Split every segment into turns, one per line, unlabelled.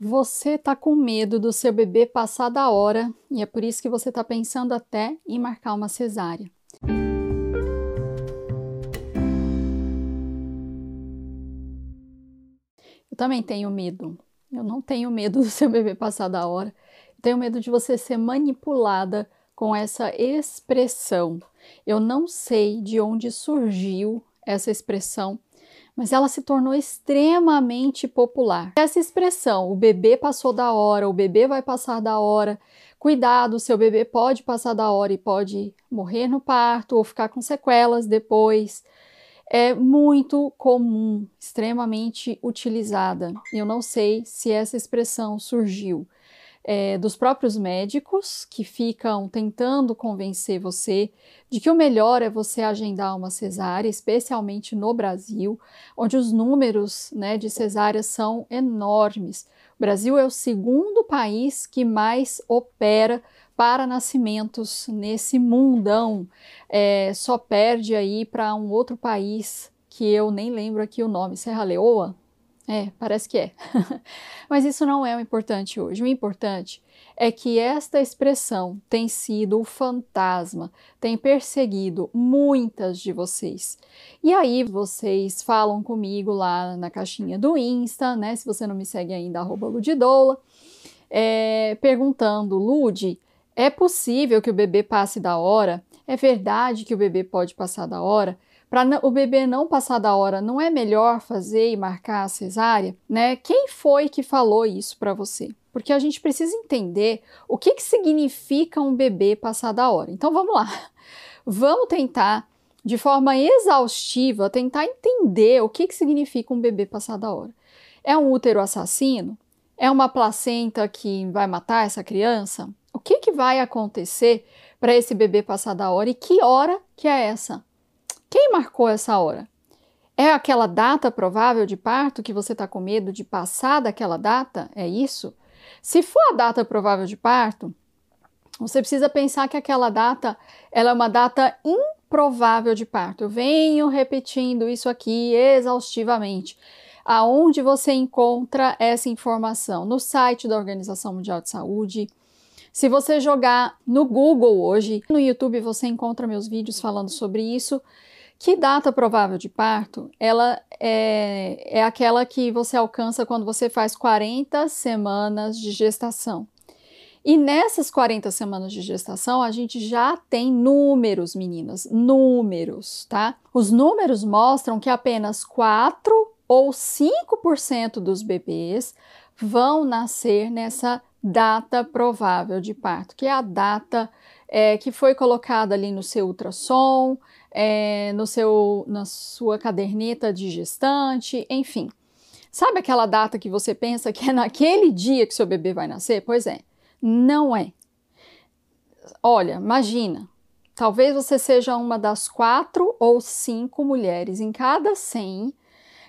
Você está com medo do seu bebê passar da hora e é por isso que você está pensando até em marcar uma cesárea. Eu também tenho medo. Eu não tenho medo do seu bebê passar da hora. Eu tenho medo de você ser manipulada com essa expressão. Eu não sei de onde surgiu essa expressão mas ela se tornou extremamente popular. Essa expressão, o bebê passou da hora, o bebê vai passar da hora, cuidado, seu bebê pode passar da hora e pode morrer no parto ou ficar com sequelas depois, é muito comum, extremamente utilizada. Eu não sei se essa expressão surgiu é, dos próprios médicos que ficam tentando convencer você de que o melhor é você agendar uma cesárea, especialmente no Brasil, onde os números né, de cesáreas são enormes. O Brasil é o segundo país que mais opera para nascimentos nesse mundão. É, só perde aí para um outro país que eu nem lembro aqui o nome, Serra Leoa, é, parece que é. Mas isso não é o importante hoje. O importante é que esta expressão tem sido o fantasma, tem perseguido muitas de vocês. E aí vocês falam comigo lá na caixinha do Insta, né? Se você não me segue ainda, arroba Ludidoula, é, perguntando, Lud, é possível que o bebê passe da hora? É verdade que o bebê pode passar da hora? Para o bebê não passar da hora, não é melhor fazer e marcar a cesárea, né? Quem foi que falou isso para você? Porque a gente precisa entender o que, que significa um bebê passar da hora. Então vamos lá, vamos tentar de forma exaustiva tentar entender o que, que significa um bebê passar da hora. É um útero assassino? É uma placenta que vai matar essa criança? O que, que vai acontecer para esse bebê passar da hora e que hora que é essa? Quem marcou essa hora? É aquela data provável de parto que você está com medo de passar daquela data? É isso? Se for a data provável de parto, você precisa pensar que aquela data ela é uma data improvável de parto. Eu venho repetindo isso aqui exaustivamente. Aonde você encontra essa informação? No site da Organização Mundial de Saúde. Se você jogar no Google hoje, no YouTube você encontra meus vídeos falando sobre isso. Que data provável de parto? Ela é, é aquela que você alcança quando você faz 40 semanas de gestação. E nessas 40 semanas de gestação, a gente já tem números, meninas, números, tá? Os números mostram que apenas 4 ou 5% dos bebês vão nascer nessa data provável de parto, que é a data é, que foi colocada ali no seu ultrassom, é, no seu, na sua caderneta de gestante, enfim. Sabe aquela data que você pensa que é naquele dia que seu bebê vai nascer? Pois é, não é. Olha, imagina, talvez você seja uma das quatro ou cinco mulheres em cada cem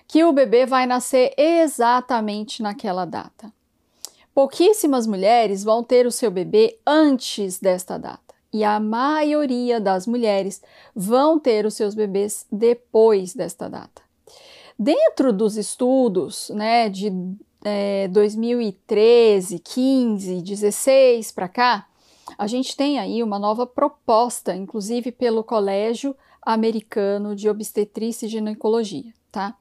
que o bebê vai nascer exatamente naquela data. Pouquíssimas mulheres vão ter o seu bebê antes desta data e a maioria das mulheres vão ter os seus bebês depois desta data. Dentro dos estudos né, de é, 2013, 15, 16 para cá, a gente tem aí uma nova proposta, inclusive pelo Colégio Americano de Obstetrícia e Ginecologia, tá?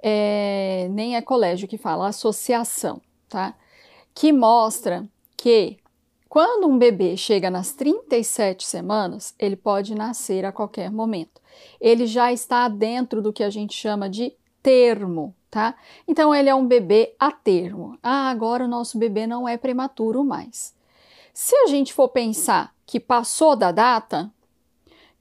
É, nem é colégio que fala, associação, tá? Que mostra que quando um bebê chega nas 37 semanas, ele pode nascer a qualquer momento. Ele já está dentro do que a gente chama de termo, tá? Então ele é um bebê a termo. Ah, agora o nosso bebê não é prematuro mais. Se a gente for pensar que passou da data,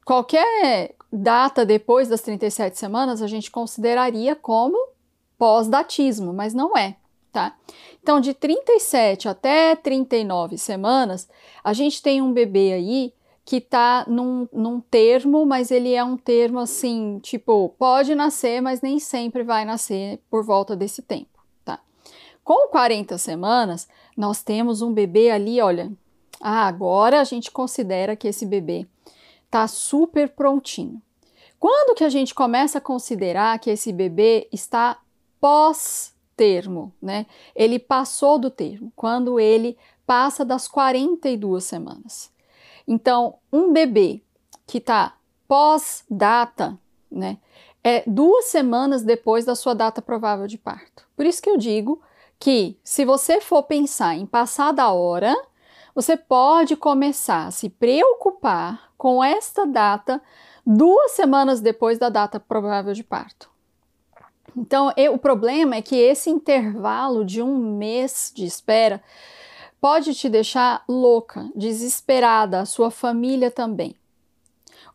qualquer data depois das 37 semanas a gente consideraria como pós-datismo, mas não é tá? Então, de 37 até 39 semanas, a gente tem um bebê aí que tá num, num termo, mas ele é um termo assim, tipo, pode nascer, mas nem sempre vai nascer por volta desse tempo, tá? Com 40 semanas, nós temos um bebê ali, olha, ah, agora a gente considera que esse bebê tá super prontinho. Quando que a gente começa a considerar que esse bebê está pós termo, né? Ele passou do termo, quando ele passa das 42 semanas. Então, um bebê que está pós-data, né? É duas semanas depois da sua data provável de parto. Por isso que eu digo que, se você for pensar em passar da hora, você pode começar a se preocupar com esta data duas semanas depois da data provável de parto. Então, eu, o problema é que esse intervalo de um mês de espera pode te deixar louca, desesperada, a sua família também.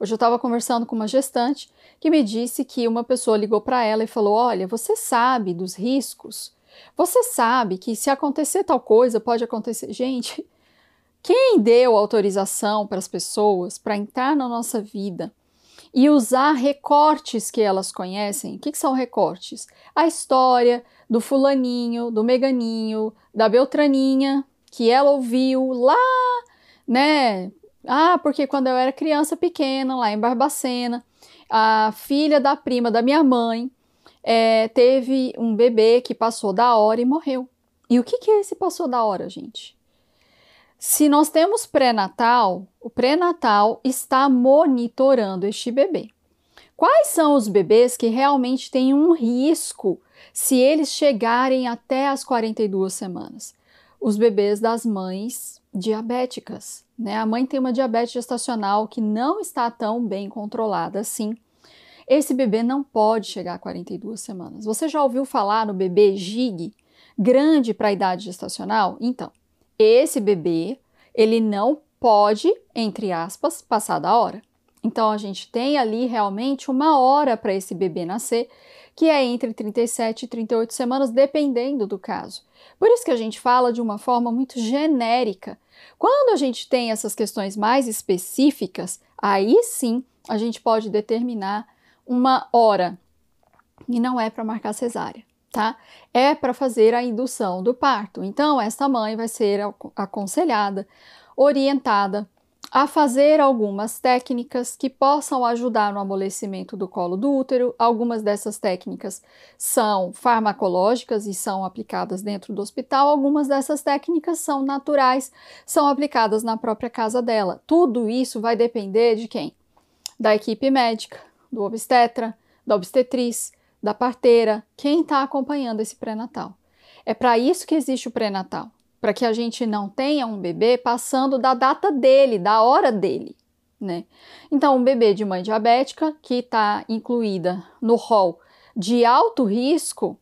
Hoje eu estava conversando com uma gestante que me disse que uma pessoa ligou para ela e falou: Olha, você sabe dos riscos? Você sabe que se acontecer tal coisa, pode acontecer. Gente, quem deu autorização para as pessoas para entrar na nossa vida e usar recortes que elas conhecem? O que, que são recortes? A história do fulaninho, do meganinho, da beltraninha, que ela ouviu lá, né? Ah, porque quando eu era criança pequena, lá em Barbacena, a filha da prima da minha mãe é, teve um bebê que passou da hora e morreu. E o que, que é esse passou da hora, gente? Se nós temos pré-natal, o pré-natal está monitorando este bebê. Quais são os bebês que realmente têm um risco se eles chegarem até as 42 semanas? Os bebês das mães diabéticas. Né? A mãe tem uma diabetes gestacional que não está tão bem controlada assim. Esse bebê não pode chegar a 42 semanas. Você já ouviu falar no bebê GIG, grande para a idade gestacional? Então, esse bebê, ele não pode, entre aspas, passar da hora. Então, a gente tem ali realmente uma hora para esse bebê nascer, que é entre 37 e 38 semanas, dependendo do caso. Por isso que a gente fala de uma forma muito genérica. Quando a gente tem essas questões mais específicas, aí sim a gente pode determinar uma hora. E não é para marcar cesárea, tá? É para fazer a indução do parto. Então, essa mãe vai ser aconselhada, orientada a fazer algumas técnicas que possam ajudar no amolecimento do colo do útero. Algumas dessas técnicas são farmacológicas e são aplicadas dentro do hospital, algumas dessas técnicas são naturais, são aplicadas na própria casa dela. Tudo isso vai depender de quem? Da equipe médica, do obstetra, da obstetriz, da parteira, quem está acompanhando esse pré-natal. É para isso que existe o pré-natal, para que a gente não tenha um bebê passando da data dele, da hora dele. Né? Então, um bebê de mãe diabética que está incluída no rol de alto risco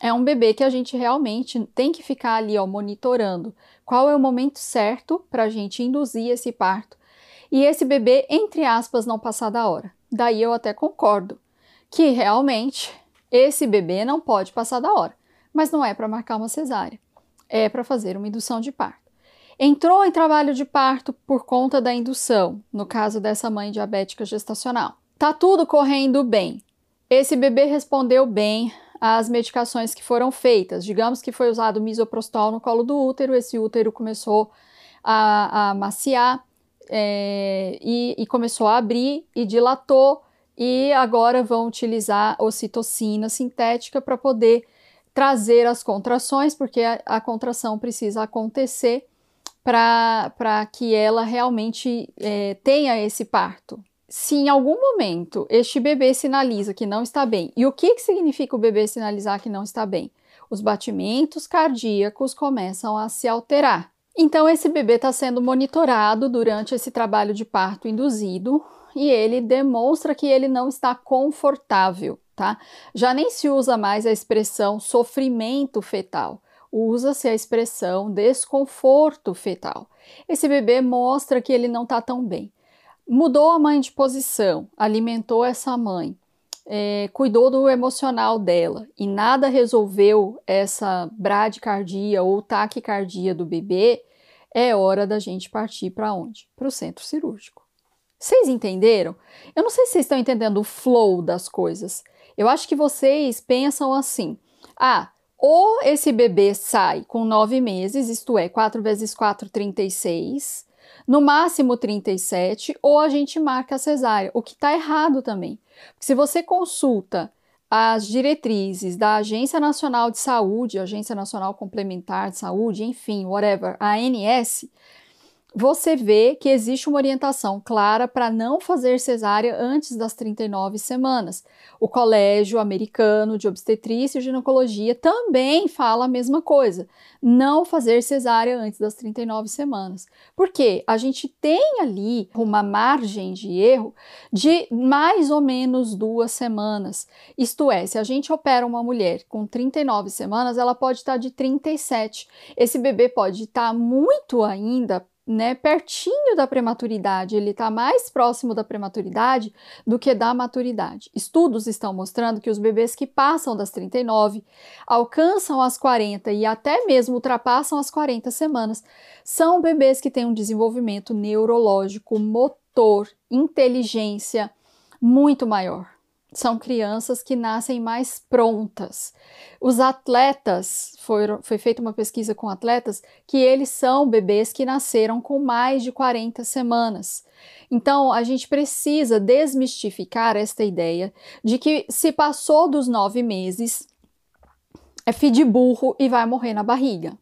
é um bebê que a gente realmente tem que ficar ali ó, monitorando qual é o momento certo para a gente induzir esse parto e esse bebê, entre aspas, não passar da hora. Daí eu até concordo que realmente esse bebê não pode passar da hora, mas não é para marcar uma cesárea, é para fazer uma indução de parto. Entrou em trabalho de parto por conta da indução, no caso dessa mãe diabética gestacional. Tá tudo correndo bem. Esse bebê respondeu bem às medicações que foram feitas. Digamos que foi usado misoprostol no colo do útero, esse útero começou a, a maciar, é, e, e começou a abrir e dilatou, e agora vão utilizar ocitocina sintética para poder trazer as contrações, porque a, a contração precisa acontecer para que ela realmente é, tenha esse parto. Se em algum momento este bebê sinaliza que não está bem, e o que, que significa o bebê sinalizar que não está bem? Os batimentos cardíacos começam a se alterar. Então, esse bebê está sendo monitorado durante esse trabalho de parto induzido e ele demonstra que ele não está confortável, tá? Já nem se usa mais a expressão sofrimento fetal, usa-se a expressão desconforto fetal. Esse bebê mostra que ele não está tão bem. Mudou a mãe de posição, alimentou essa mãe, é, cuidou do emocional dela e nada resolveu essa bradicardia ou taquicardia do bebê, é hora da gente partir para onde? Para o centro cirúrgico. Vocês entenderam? Eu não sei se vocês estão entendendo o flow das coisas. Eu acho que vocês pensam assim: ah, ou esse bebê sai com nove meses, isto é, 4 vezes 4, 36, no máximo 37, ou a gente marca a cesárea, o que está errado também. se você consulta as diretrizes da Agência Nacional de Saúde, Agência Nacional Complementar de Saúde, enfim, whatever, a ANS, você vê que existe uma orientação clara para não fazer cesárea antes das 39 semanas. O Colégio Americano de Obstetrícia e Ginecologia também fala a mesma coisa, não fazer cesárea antes das 39 semanas. Porque a gente tem ali uma margem de erro de mais ou menos duas semanas. Isto é, se a gente opera uma mulher com 39 semanas, ela pode estar de 37. Esse bebê pode estar muito ainda né, pertinho da prematuridade, ele está mais próximo da prematuridade do que da maturidade. Estudos estão mostrando que os bebês que passam das 39, alcançam as 40 e até mesmo ultrapassam as 40 semanas, são bebês que têm um desenvolvimento neurológico, motor, inteligência muito maior são crianças que nascem mais prontas. Os atletas, foi, foi feita uma pesquisa com atletas, que eles são bebês que nasceram com mais de 40 semanas. Então, a gente precisa desmistificar esta ideia de que se passou dos nove meses, é filho de burro e vai morrer na barriga.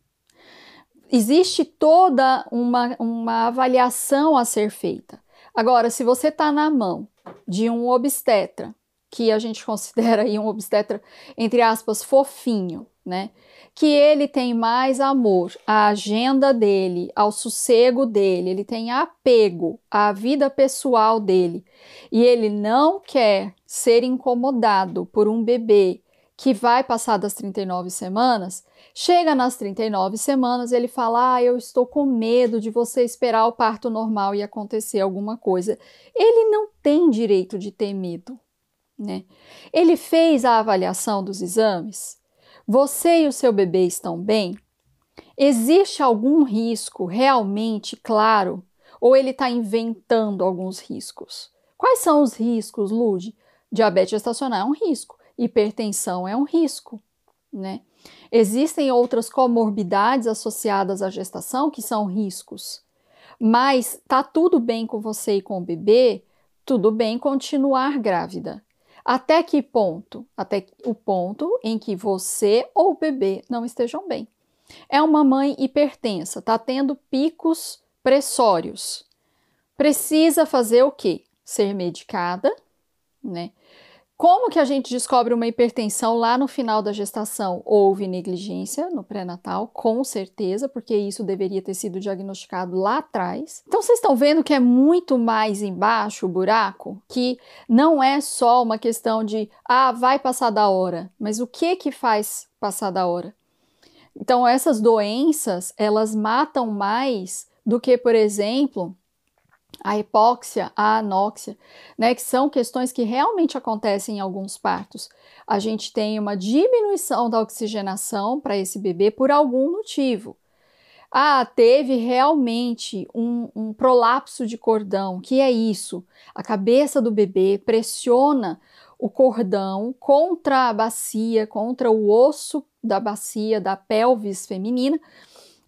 Existe toda uma, uma avaliação a ser feita. Agora, se você está na mão de um obstetra que a gente considera aí um obstetra, entre aspas, fofinho, né? Que ele tem mais amor à agenda dele, ao sossego dele, ele tem apego à vida pessoal dele e ele não quer ser incomodado por um bebê que vai passar das 39 semanas, chega nas 39 semanas, ele fala: Ah, eu estou com medo de você esperar o parto normal e acontecer alguma coisa. Ele não tem direito de ter medo. Né? Ele fez a avaliação dos exames? Você e o seu bebê estão bem? Existe algum risco realmente claro? Ou ele está inventando alguns riscos? Quais são os riscos, Lude? Diabetes gestacional é um risco, hipertensão é um risco, né? Existem outras comorbidades associadas à gestação que são riscos. Mas tá tudo bem com você e com o bebê? Tudo bem continuar grávida. Até que ponto? Até o ponto em que você ou o bebê não estejam bem. É uma mãe hipertensa, está tendo picos pressórios. Precisa fazer o quê? Ser medicada, né? Como que a gente descobre uma hipertensão lá no final da gestação? Houve negligência no pré-natal, com certeza, porque isso deveria ter sido diagnosticado lá atrás. Então vocês estão vendo que é muito mais embaixo o buraco, que não é só uma questão de ah, vai passar da hora, mas o que que faz passar da hora? Então essas doenças, elas matam mais do que, por exemplo, a hipóxia, a anóxia, né, que são questões que realmente acontecem em alguns partos. A gente tem uma diminuição da oxigenação para esse bebê por algum motivo. Ah, teve realmente um, um prolapso de cordão. Que é isso? A cabeça do bebê pressiona o cordão contra a bacia, contra o osso da bacia da pelvis feminina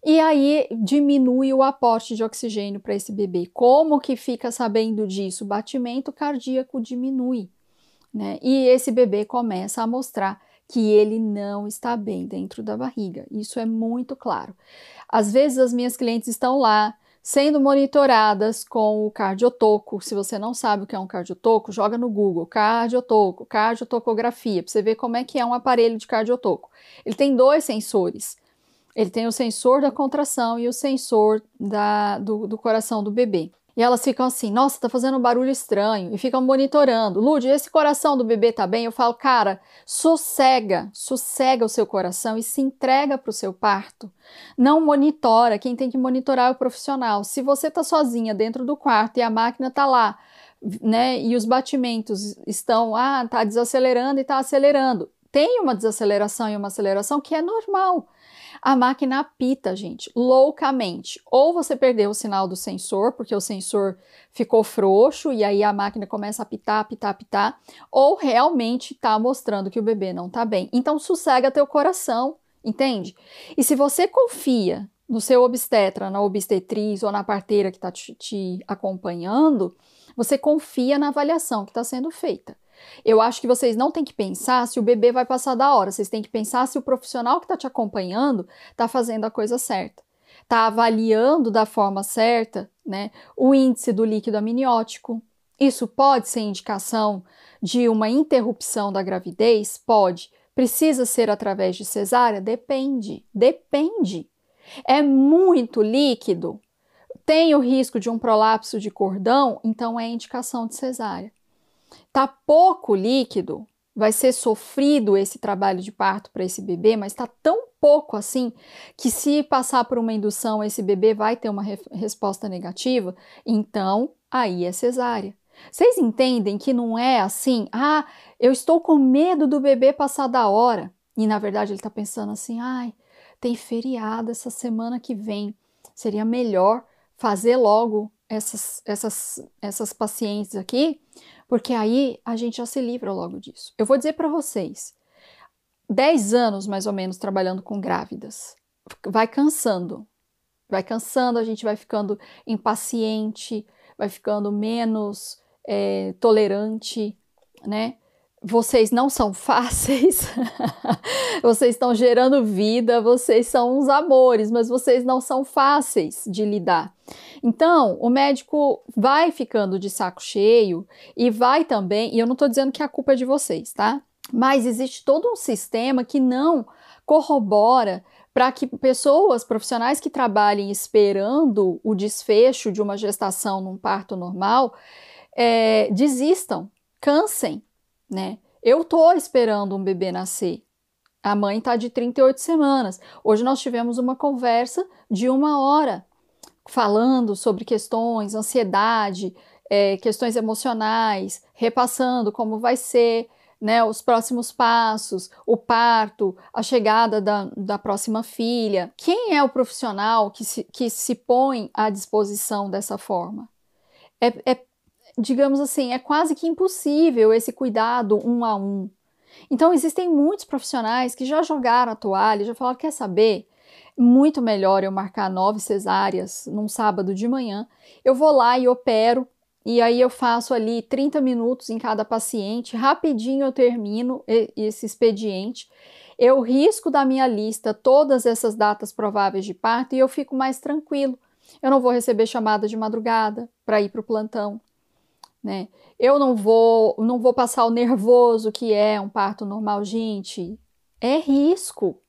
e aí diminui o aporte de oxigênio para esse bebê. Como que fica sabendo disso? O batimento cardíaco diminui, né? E esse bebê começa a mostrar que ele não está bem dentro da barriga. Isso é muito claro. Às vezes as minhas clientes estão lá sendo monitoradas com o cardiotoco. Se você não sabe o que é um cardiotoco, joga no Google, cardiotoco, cardiotocografia, para você ver como é que é um aparelho de cardiotoco. Ele tem dois sensores. Ele tem o sensor da contração e o sensor da, do, do coração do bebê. E elas ficam assim, nossa, tá fazendo um barulho estranho, e ficam monitorando. Lud, esse coração do bebê tá bem? Eu falo, cara, sossega, sossega o seu coração e se entrega para o seu parto. Não monitora, quem tem que monitorar é o profissional. Se você tá sozinha dentro do quarto e a máquina tá lá, né, e os batimentos estão, ah, tá desacelerando e tá acelerando. Tem uma desaceleração e uma aceleração que é normal a máquina apita, gente, loucamente. Ou você perdeu o sinal do sensor, porque o sensor ficou frouxo e aí a máquina começa a apitar, apitar, apitar, ou realmente está mostrando que o bebê não está bem. Então, sossega teu coração, entende? E se você confia no seu obstetra, na obstetriz ou na parteira que está te, te acompanhando, você confia na avaliação que está sendo feita. Eu acho que vocês não têm que pensar se o bebê vai passar da hora, vocês têm que pensar se o profissional que está te acompanhando está fazendo a coisa certa, está avaliando da forma certa né, o índice do líquido amniótico. Isso pode ser indicação de uma interrupção da gravidez? Pode. Precisa ser através de cesárea? Depende. Depende. É muito líquido? Tem o risco de um prolapso de cordão? Então é indicação de cesárea. Tá pouco líquido? Vai ser sofrido esse trabalho de parto para esse bebê, mas está tão pouco assim que se passar por uma indução esse bebê vai ter uma re resposta negativa, então aí é cesárea. Vocês entendem que não é assim, ah, eu estou com medo do bebê passar da hora. E na verdade ele está pensando assim, ai, tem feriado essa semana que vem. Seria melhor fazer logo essas, essas, essas pacientes aqui, porque aí a gente já se livra logo disso. Eu vou dizer para vocês, 10 anos mais ou menos trabalhando com grávidas, vai cansando, vai cansando, a gente vai ficando impaciente, vai ficando menos é, tolerante, né? Vocês não são fáceis, vocês estão gerando vida, vocês são uns amores, mas vocês não são fáceis de lidar. Então, o médico vai ficando de saco cheio e vai também, e eu não estou dizendo que a culpa é de vocês, tá? Mas existe todo um sistema que não corrobora para que pessoas profissionais que trabalhem esperando o desfecho de uma gestação num parto normal é, desistam, cansem, né? Eu tô esperando um bebê nascer. A mãe tá de 38 semanas. Hoje nós tivemos uma conversa de uma hora falando sobre questões, ansiedade, é, questões emocionais, repassando como vai ser né, os próximos passos, o parto, a chegada da, da próxima filha. Quem é o profissional que se, que se põe à disposição dessa forma? É, é digamos assim, é quase que impossível esse cuidado um a um. Então, existem muitos profissionais que já jogaram a toalha, já falaram: quer saber? Muito melhor eu marcar nove cesáreas num sábado de manhã. Eu vou lá e opero, e aí eu faço ali 30 minutos em cada paciente, rapidinho eu termino esse expediente. Eu risco da minha lista todas essas datas prováveis de parto e eu fico mais tranquilo. Eu não vou receber chamada de madrugada para ir para o plantão né? Eu não vou, não vou passar o nervoso que é um parto normal, gente. É risco.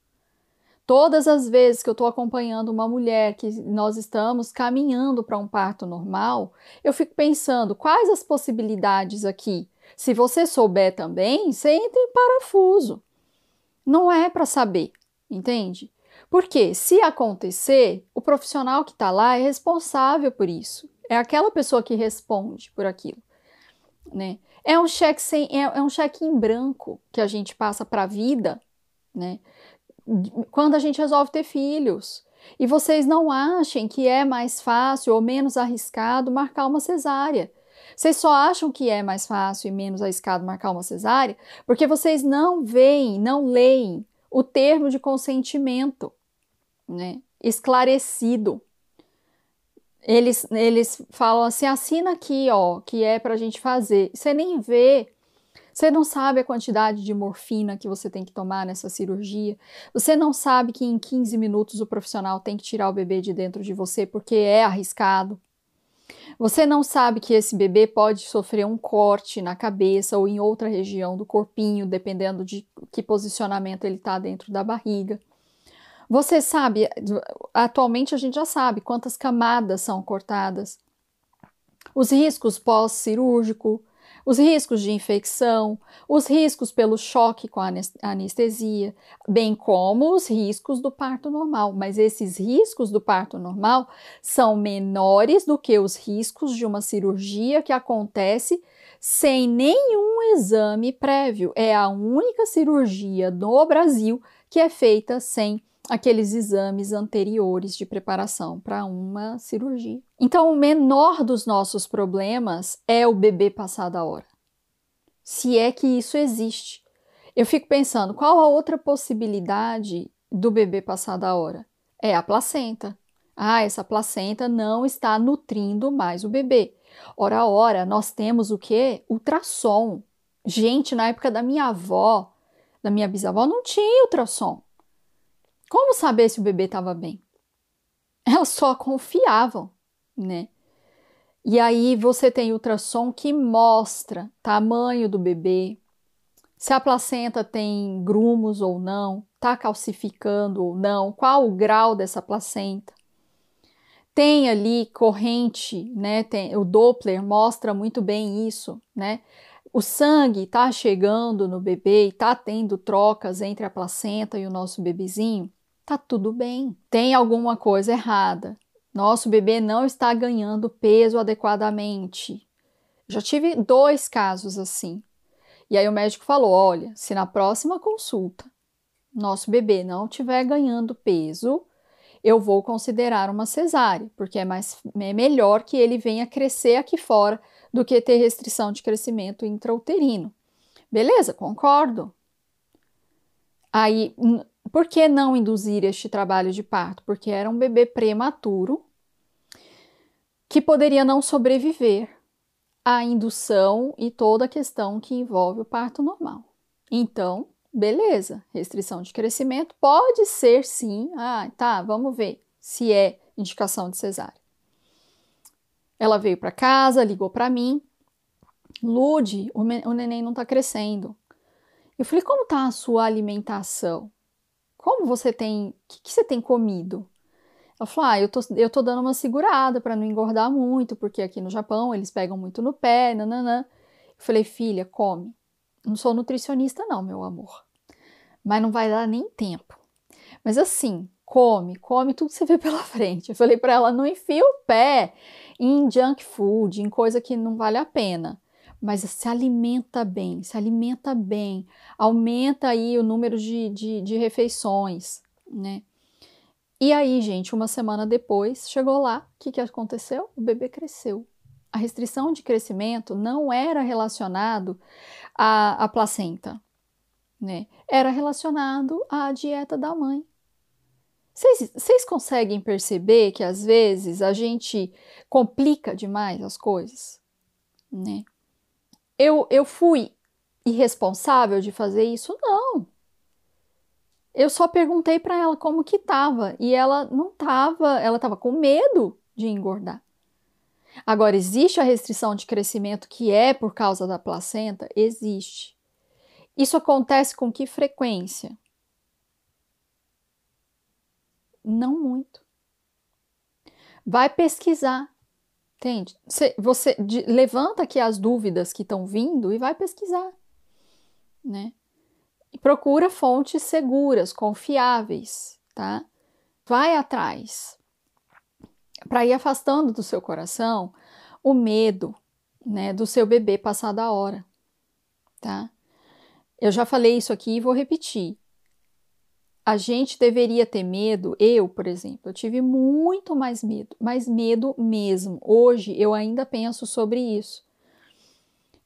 Todas as vezes que eu estou acompanhando uma mulher que nós estamos caminhando para um parto normal, eu fico pensando quais as possibilidades aqui. Se você souber também, você entra em parafuso. Não é para saber, entende? Porque se acontecer, o profissional que está lá é responsável por isso. É aquela pessoa que responde por aquilo né? É um cheque sem, é, é um cheque em branco que a gente passa para a vida, né? Quando a gente resolve ter filhos. E vocês não achem que é mais fácil ou menos arriscado marcar uma cesárea. Vocês só acham que é mais fácil e menos arriscado marcar uma cesárea porque vocês não veem, não leem o termo de consentimento, né? Esclarecido eles, eles falam assim: assina aqui, ó, que é para a gente fazer. Você nem vê, você não sabe a quantidade de morfina que você tem que tomar nessa cirurgia. Você não sabe que em 15 minutos o profissional tem que tirar o bebê de dentro de você porque é arriscado. Você não sabe que esse bebê pode sofrer um corte na cabeça ou em outra região do corpinho, dependendo de que posicionamento ele está dentro da barriga. Você sabe, atualmente a gente já sabe quantas camadas são cortadas, os riscos pós-cirúrgico, os riscos de infecção, os riscos pelo choque com a anestesia, bem como os riscos do parto normal. Mas esses riscos do parto normal são menores do que os riscos de uma cirurgia que acontece sem nenhum exame prévio. É a única cirurgia no Brasil que é feita sem aqueles exames anteriores de preparação para uma cirurgia. Então, o menor dos nossos problemas é o bebê passar da hora. Se é que isso existe. Eu fico pensando, qual a outra possibilidade do bebê passar da hora? É a placenta. Ah, essa placenta não está nutrindo mais o bebê. Ora, ora, nós temos o que? Ultrassom. Gente, na época da minha avó, da minha bisavó, não tinha ultrassom. Como saber se o bebê estava bem? Elas só confiavam, né? E aí você tem ultrassom que mostra tamanho do bebê, se a placenta tem grumos ou não, está calcificando ou não, qual o grau dessa placenta. Tem ali corrente, né? Tem, o Doppler mostra muito bem isso, né? O sangue está chegando no bebê e está tendo trocas entre a placenta e o nosso bebezinho, tá tudo bem. Tem alguma coisa errada. Nosso bebê não está ganhando peso adequadamente. Já tive dois casos assim. E aí o médico falou: olha, se na próxima consulta nosso bebê não estiver ganhando peso, eu vou considerar uma cesárea, porque é, mais, é melhor que ele venha crescer aqui fora do que ter restrição de crescimento intrauterino. Beleza, concordo. Aí, por que não induzir este trabalho de parto? Porque era um bebê prematuro que poderia não sobreviver à indução e toda a questão que envolve o parto normal. Então, beleza, restrição de crescimento pode ser sim. Ah, tá, vamos ver se é indicação de cesárea. Ela veio para casa, ligou para mim. Lude, o, o neném não está crescendo. Eu falei, como tá a sua alimentação? Como você tem, o que, que, você tem comido? Ela falou, ah, eu tô, eu tô dando uma segurada para não engordar muito, porque aqui no Japão eles pegam muito no pé, nananã. Eu falei, filha, come. Não sou nutricionista não, meu amor mas não vai dar nem tempo. Mas assim, come, come tudo que você vê pela frente. Eu falei para ela, não enfia o pé em junk food, em coisa que não vale a pena. Mas se alimenta bem, se alimenta bem, aumenta aí o número de, de, de refeições, né? E aí, gente, uma semana depois, chegou lá, o que, que aconteceu? O bebê cresceu. A restrição de crescimento não era relacionado à, à placenta né? Era relacionado à dieta da mãe. Vocês conseguem perceber que às vezes a gente complica demais as coisas, né? Eu, eu fui irresponsável de fazer isso? Não. Eu só perguntei para ela como que tava e ela não tava, ela tava com medo de engordar. Agora, existe a restrição de crescimento que é por causa da placenta? Existe. Isso acontece com que frequência? Não muito. Vai pesquisar. Entende? Você, você de, levanta aqui as dúvidas que estão vindo e vai pesquisar, né? E procura fontes seguras, confiáveis, tá? Vai atrás para ir afastando do seu coração o medo, né, do seu bebê passar da hora, tá? Eu já falei isso aqui e vou repetir. A gente deveria ter medo, eu, por exemplo, eu tive muito mais medo, mais medo mesmo. Hoje eu ainda penso sobre isso.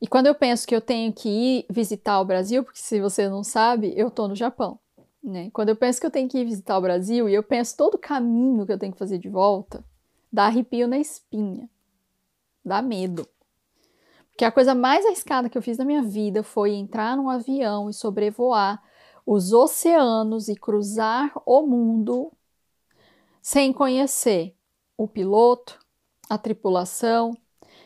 E quando eu penso que eu tenho que ir visitar o Brasil, porque se você não sabe, eu tô no Japão, né? Quando eu penso que eu tenho que ir visitar o Brasil e eu penso todo o caminho que eu tenho que fazer de volta, dá arrepio na espinha. Dá medo que a coisa mais arriscada que eu fiz na minha vida foi entrar num avião e sobrevoar os oceanos e cruzar o mundo sem conhecer o piloto, a tripulação,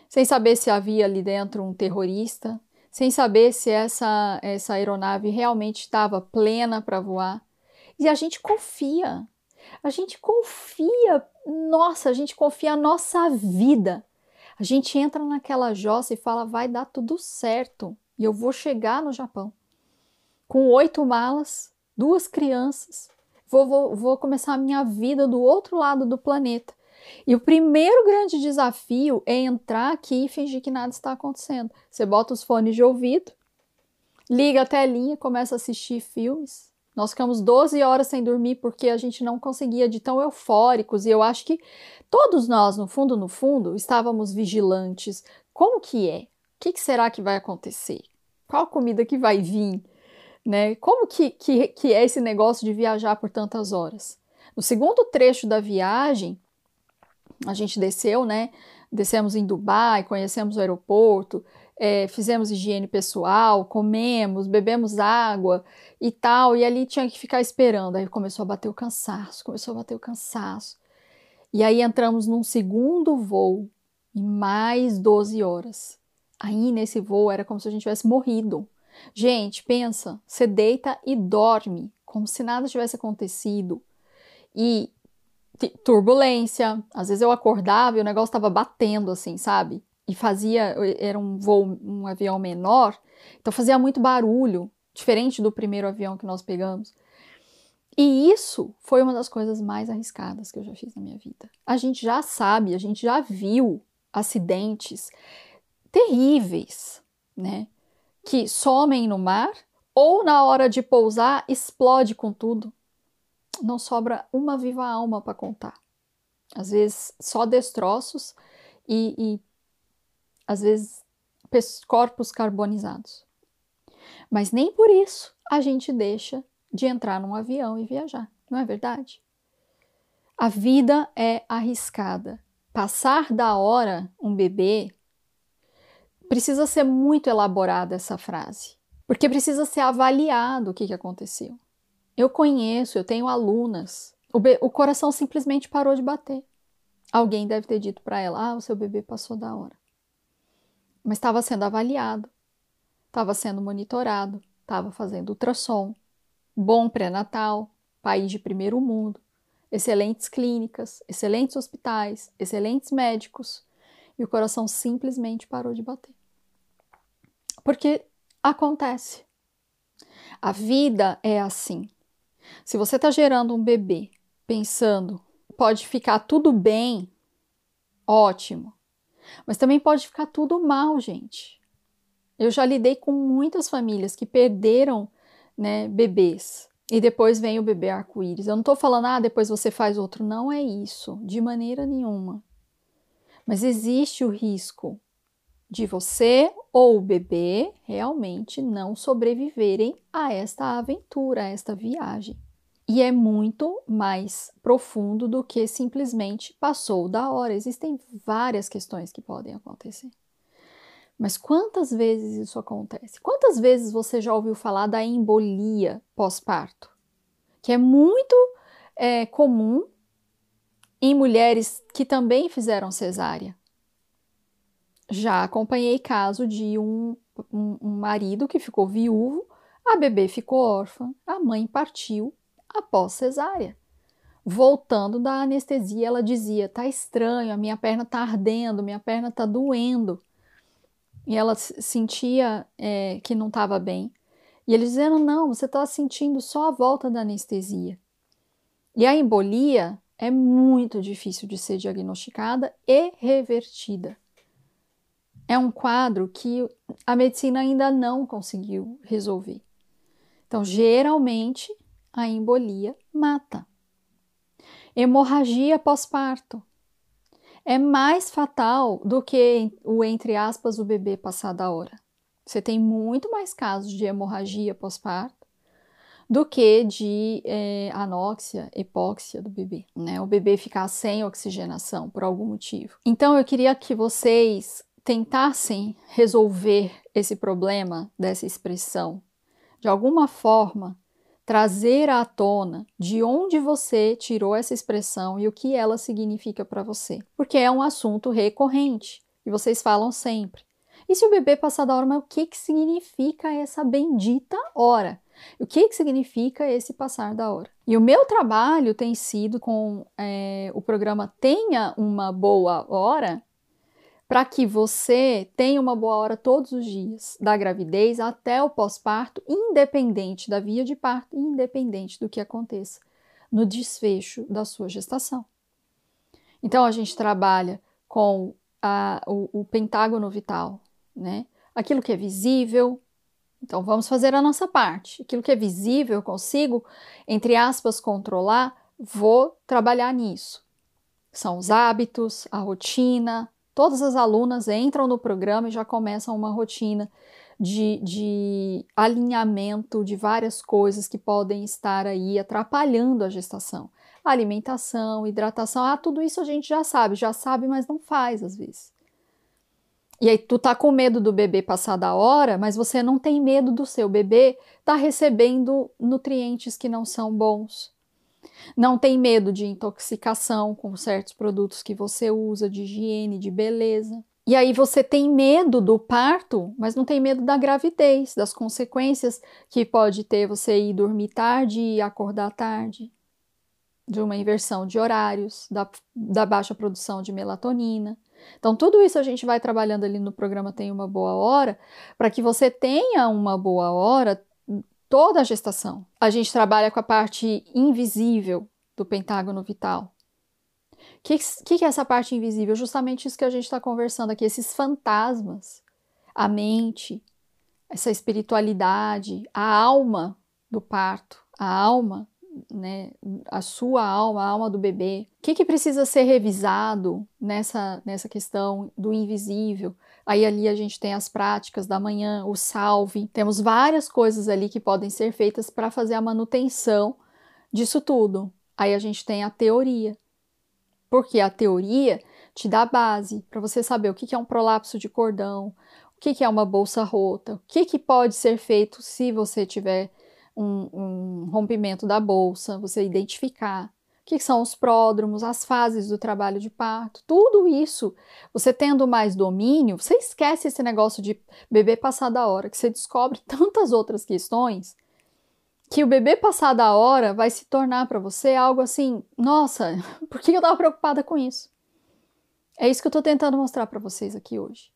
sem saber se havia ali dentro um terrorista, sem saber se essa, essa aeronave realmente estava plena para voar. E a gente confia, a gente confia, nossa, a gente confia a nossa vida a gente entra naquela jossa e fala: vai dar tudo certo e eu vou chegar no Japão. Com oito malas, duas crianças, vou, vou, vou começar a minha vida do outro lado do planeta. E o primeiro grande desafio é entrar aqui e fingir que nada está acontecendo. Você bota os fones de ouvido, liga a telinha, começa a assistir filmes, nós ficamos 12 horas sem dormir porque a gente não conseguia de tão eufóricos e eu acho que todos nós, no fundo, no fundo, estávamos vigilantes. Como que é? O que, será que vai acontecer? Qual comida que vai vir? Né? Como que, que, que é esse negócio de viajar por tantas horas? No segundo trecho da viagem, a gente desceu, né? Descemos em Dubai, conhecemos o aeroporto, é, fizemos higiene pessoal, comemos, bebemos água e tal, e ali tinha que ficar esperando. Aí começou a bater o cansaço, começou a bater o cansaço. E aí entramos num segundo voo, em mais 12 horas. Aí nesse voo era como se a gente tivesse morrido. Gente, pensa, você deita e dorme, como se nada tivesse acontecido. E turbulência, às vezes eu acordava e o negócio estava batendo assim, sabe? E fazia, era um voo, um avião menor, então fazia muito barulho, diferente do primeiro avião que nós pegamos. E isso foi uma das coisas mais arriscadas que eu já fiz na minha vida. A gente já sabe, a gente já viu acidentes terríveis, né? Que somem no mar ou na hora de pousar explode com tudo. Não sobra uma viva alma para contar. Às vezes só destroços e, e às vezes corpos carbonizados. Mas nem por isso a gente deixa de entrar num avião e viajar, não é verdade? A vida é arriscada. Passar da hora um bebê precisa ser muito elaborada essa frase, porque precisa ser avaliado o que, que aconteceu. Eu conheço, eu tenho alunas, o, o coração simplesmente parou de bater. Alguém deve ter dito para ela: ah, o seu bebê passou da hora. Mas estava sendo avaliado, estava sendo monitorado, estava fazendo ultrassom, bom pré-natal, país de primeiro mundo, excelentes clínicas, excelentes hospitais, excelentes médicos, e o coração simplesmente parou de bater. Porque acontece. A vida é assim. Se você está gerando um bebê pensando, pode ficar tudo bem, ótimo. Mas também pode ficar tudo mal, gente. Eu já lidei com muitas famílias que perderam né, bebês e depois vem o bebê arco-íris. Eu não estou falando, ah, depois você faz outro. Não é isso, de maneira nenhuma. Mas existe o risco de você ou o bebê realmente não sobreviverem a esta aventura, a esta viagem. E é muito mais profundo do que simplesmente passou da hora. Existem várias questões que podem acontecer. Mas quantas vezes isso acontece? Quantas vezes você já ouviu falar da embolia pós-parto? Que é muito é, comum em mulheres que também fizeram cesárea. Já acompanhei caso de um, um, um marido que ficou viúvo, a bebê ficou órfã, a mãe partiu após cesárea. Voltando da anestesia, ela dizia: tá estranho, a minha perna tá ardendo, minha perna tá doendo. E ela sentia é, que não estava bem. E eles disseram: não, você está sentindo só a volta da anestesia. E a embolia é muito difícil de ser diagnosticada e revertida é um quadro que a medicina ainda não conseguiu resolver. Então, geralmente, a embolia mata. Hemorragia pós-parto é mais fatal do que o, entre aspas, o bebê passar da hora. Você tem muito mais casos de hemorragia pós-parto do que de é, anóxia, hipóxia do bebê, né? O bebê ficar sem oxigenação por algum motivo. Então eu queria que vocês tentassem resolver esse problema dessa expressão, de alguma forma trazer à tona de onde você tirou essa expressão e o que ela significa para você, porque é um assunto recorrente e vocês falam sempre. E se o bebê passar da hora, mas o que, que significa essa bendita hora? O que, que significa esse passar da hora? E o meu trabalho tem sido com é, o programa Tenha uma Boa Hora, para que você tenha uma boa hora todos os dias, da gravidez até o pós-parto, independente da via de parto, independente do que aconteça no desfecho da sua gestação. Então a gente trabalha com a, o, o pentágono vital, né? Aquilo que é visível. Então vamos fazer a nossa parte. Aquilo que é visível, eu consigo, entre aspas, controlar, vou trabalhar nisso. São os hábitos, a rotina, Todas as alunas entram no programa e já começam uma rotina de, de alinhamento de várias coisas que podem estar aí atrapalhando a gestação. Alimentação, hidratação, ah, tudo isso a gente já sabe, já sabe, mas não faz às vezes. E aí tu tá com medo do bebê passar da hora, mas você não tem medo do seu bebê tá recebendo nutrientes que não são bons. Não tem medo de intoxicação com certos produtos que você usa, de higiene, de beleza. E aí você tem medo do parto, mas não tem medo da gravidez, das consequências que pode ter você ir dormir tarde e acordar tarde, de uma inversão de horários, da, da baixa produção de melatonina. Então, tudo isso a gente vai trabalhando ali no programa Tem Uma Boa Hora, para que você tenha uma boa hora toda a gestação. A gente trabalha com a parte invisível do pentágono vital. O que, que, que é essa parte invisível? Justamente isso que a gente está conversando aqui, esses fantasmas, a mente, essa espiritualidade, a alma do parto, a alma, né, a sua alma, a alma do bebê. O que, que precisa ser revisado nessa, nessa questão do invisível? Aí ali a gente tem as práticas da manhã, o salve. Temos várias coisas ali que podem ser feitas para fazer a manutenção disso tudo. Aí a gente tem a teoria. Porque a teoria te dá base para você saber o que é um prolapso de cordão, o que é uma bolsa rota, o que, pode ser feito se você tiver um, um rompimento da bolsa, você identificar que são os pródromos, as fases do trabalho de parto, tudo isso, você tendo mais domínio, você esquece esse negócio de bebê passar da hora, que você descobre tantas outras questões que o bebê passar da hora vai se tornar para você algo assim, nossa, por que eu estava preocupada com isso? É isso que eu estou tentando mostrar para vocês aqui hoje.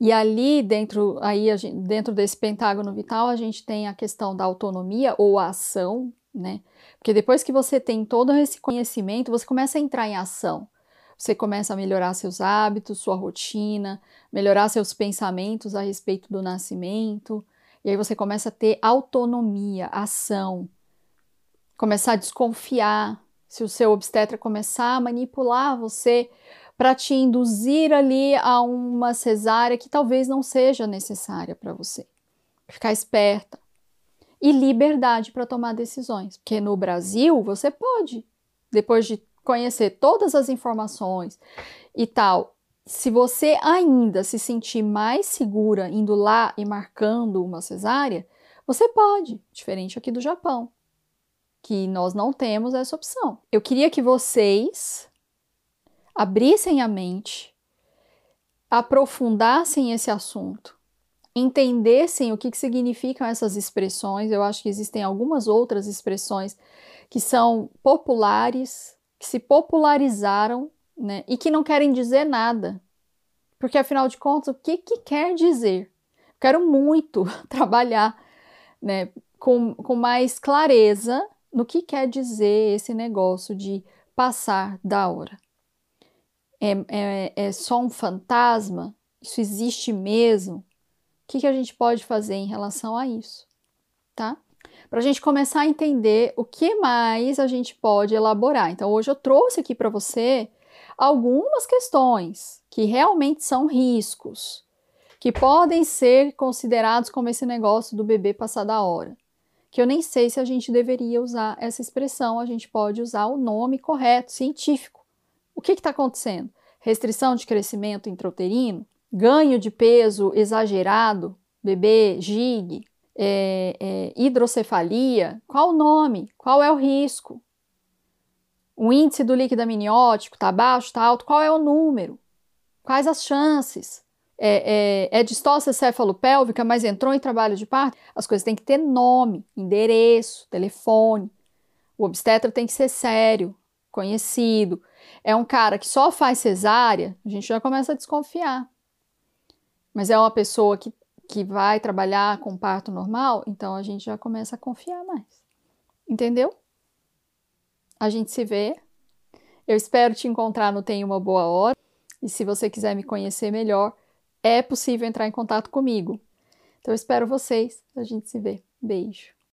E ali dentro, aí gente, dentro desse pentágono vital, a gente tem a questão da autonomia ou a ação, né? Porque depois que você tem todo esse conhecimento, você começa a entrar em ação. Você começa a melhorar seus hábitos, sua rotina, melhorar seus pensamentos a respeito do nascimento, e aí você começa a ter autonomia, ação, começar a desconfiar. Se o seu obstetra começar a manipular você para te induzir ali a uma cesárea que talvez não seja necessária para você. Ficar esperta. E liberdade para tomar decisões. Porque no Brasil você pode, depois de conhecer todas as informações e tal, se você ainda se sentir mais segura indo lá e marcando uma cesárea, você pode, diferente aqui do Japão, que nós não temos essa opção. Eu queria que vocês abrissem a mente, aprofundassem esse assunto, entendessem o que, que significam essas expressões. Eu acho que existem algumas outras expressões que são populares, que se popularizaram né? E que não querem dizer nada. Porque afinal de contas, o que, que quer dizer? Quero muito trabalhar né, com, com mais clareza no que quer dizer esse negócio de passar da hora. É, é, é só um fantasma? Isso existe mesmo? O que, que a gente pode fazer em relação a isso? Tá? Para a gente começar a entender o que mais a gente pode elaborar. Então, hoje eu trouxe aqui para você algumas questões que realmente são riscos, que podem ser considerados como esse negócio do bebê passar da hora. Que eu nem sei se a gente deveria usar essa expressão, a gente pode usar o nome correto, científico. O que está acontecendo? Restrição de crescimento intrauterino? Ganho de peso exagerado? Bebê, gig? É, é, hidrocefalia? Qual o nome? Qual é o risco? O índice do líquido amniótico está baixo, está alto? Qual é o número? Quais as chances? É, é, é distócia cefalopélvica, mas entrou em trabalho de parto? As coisas têm que ter nome, endereço, telefone. O obstetra tem que ser sério, conhecido. É um cara que só faz cesárea, a gente já começa a desconfiar. Mas é uma pessoa que, que vai trabalhar com parto normal, então a gente já começa a confiar mais. Entendeu? A gente se vê. Eu espero te encontrar no Tem Uma Boa Hora. E se você quiser me conhecer melhor, é possível entrar em contato comigo. Então eu espero vocês. A gente se vê. Beijo.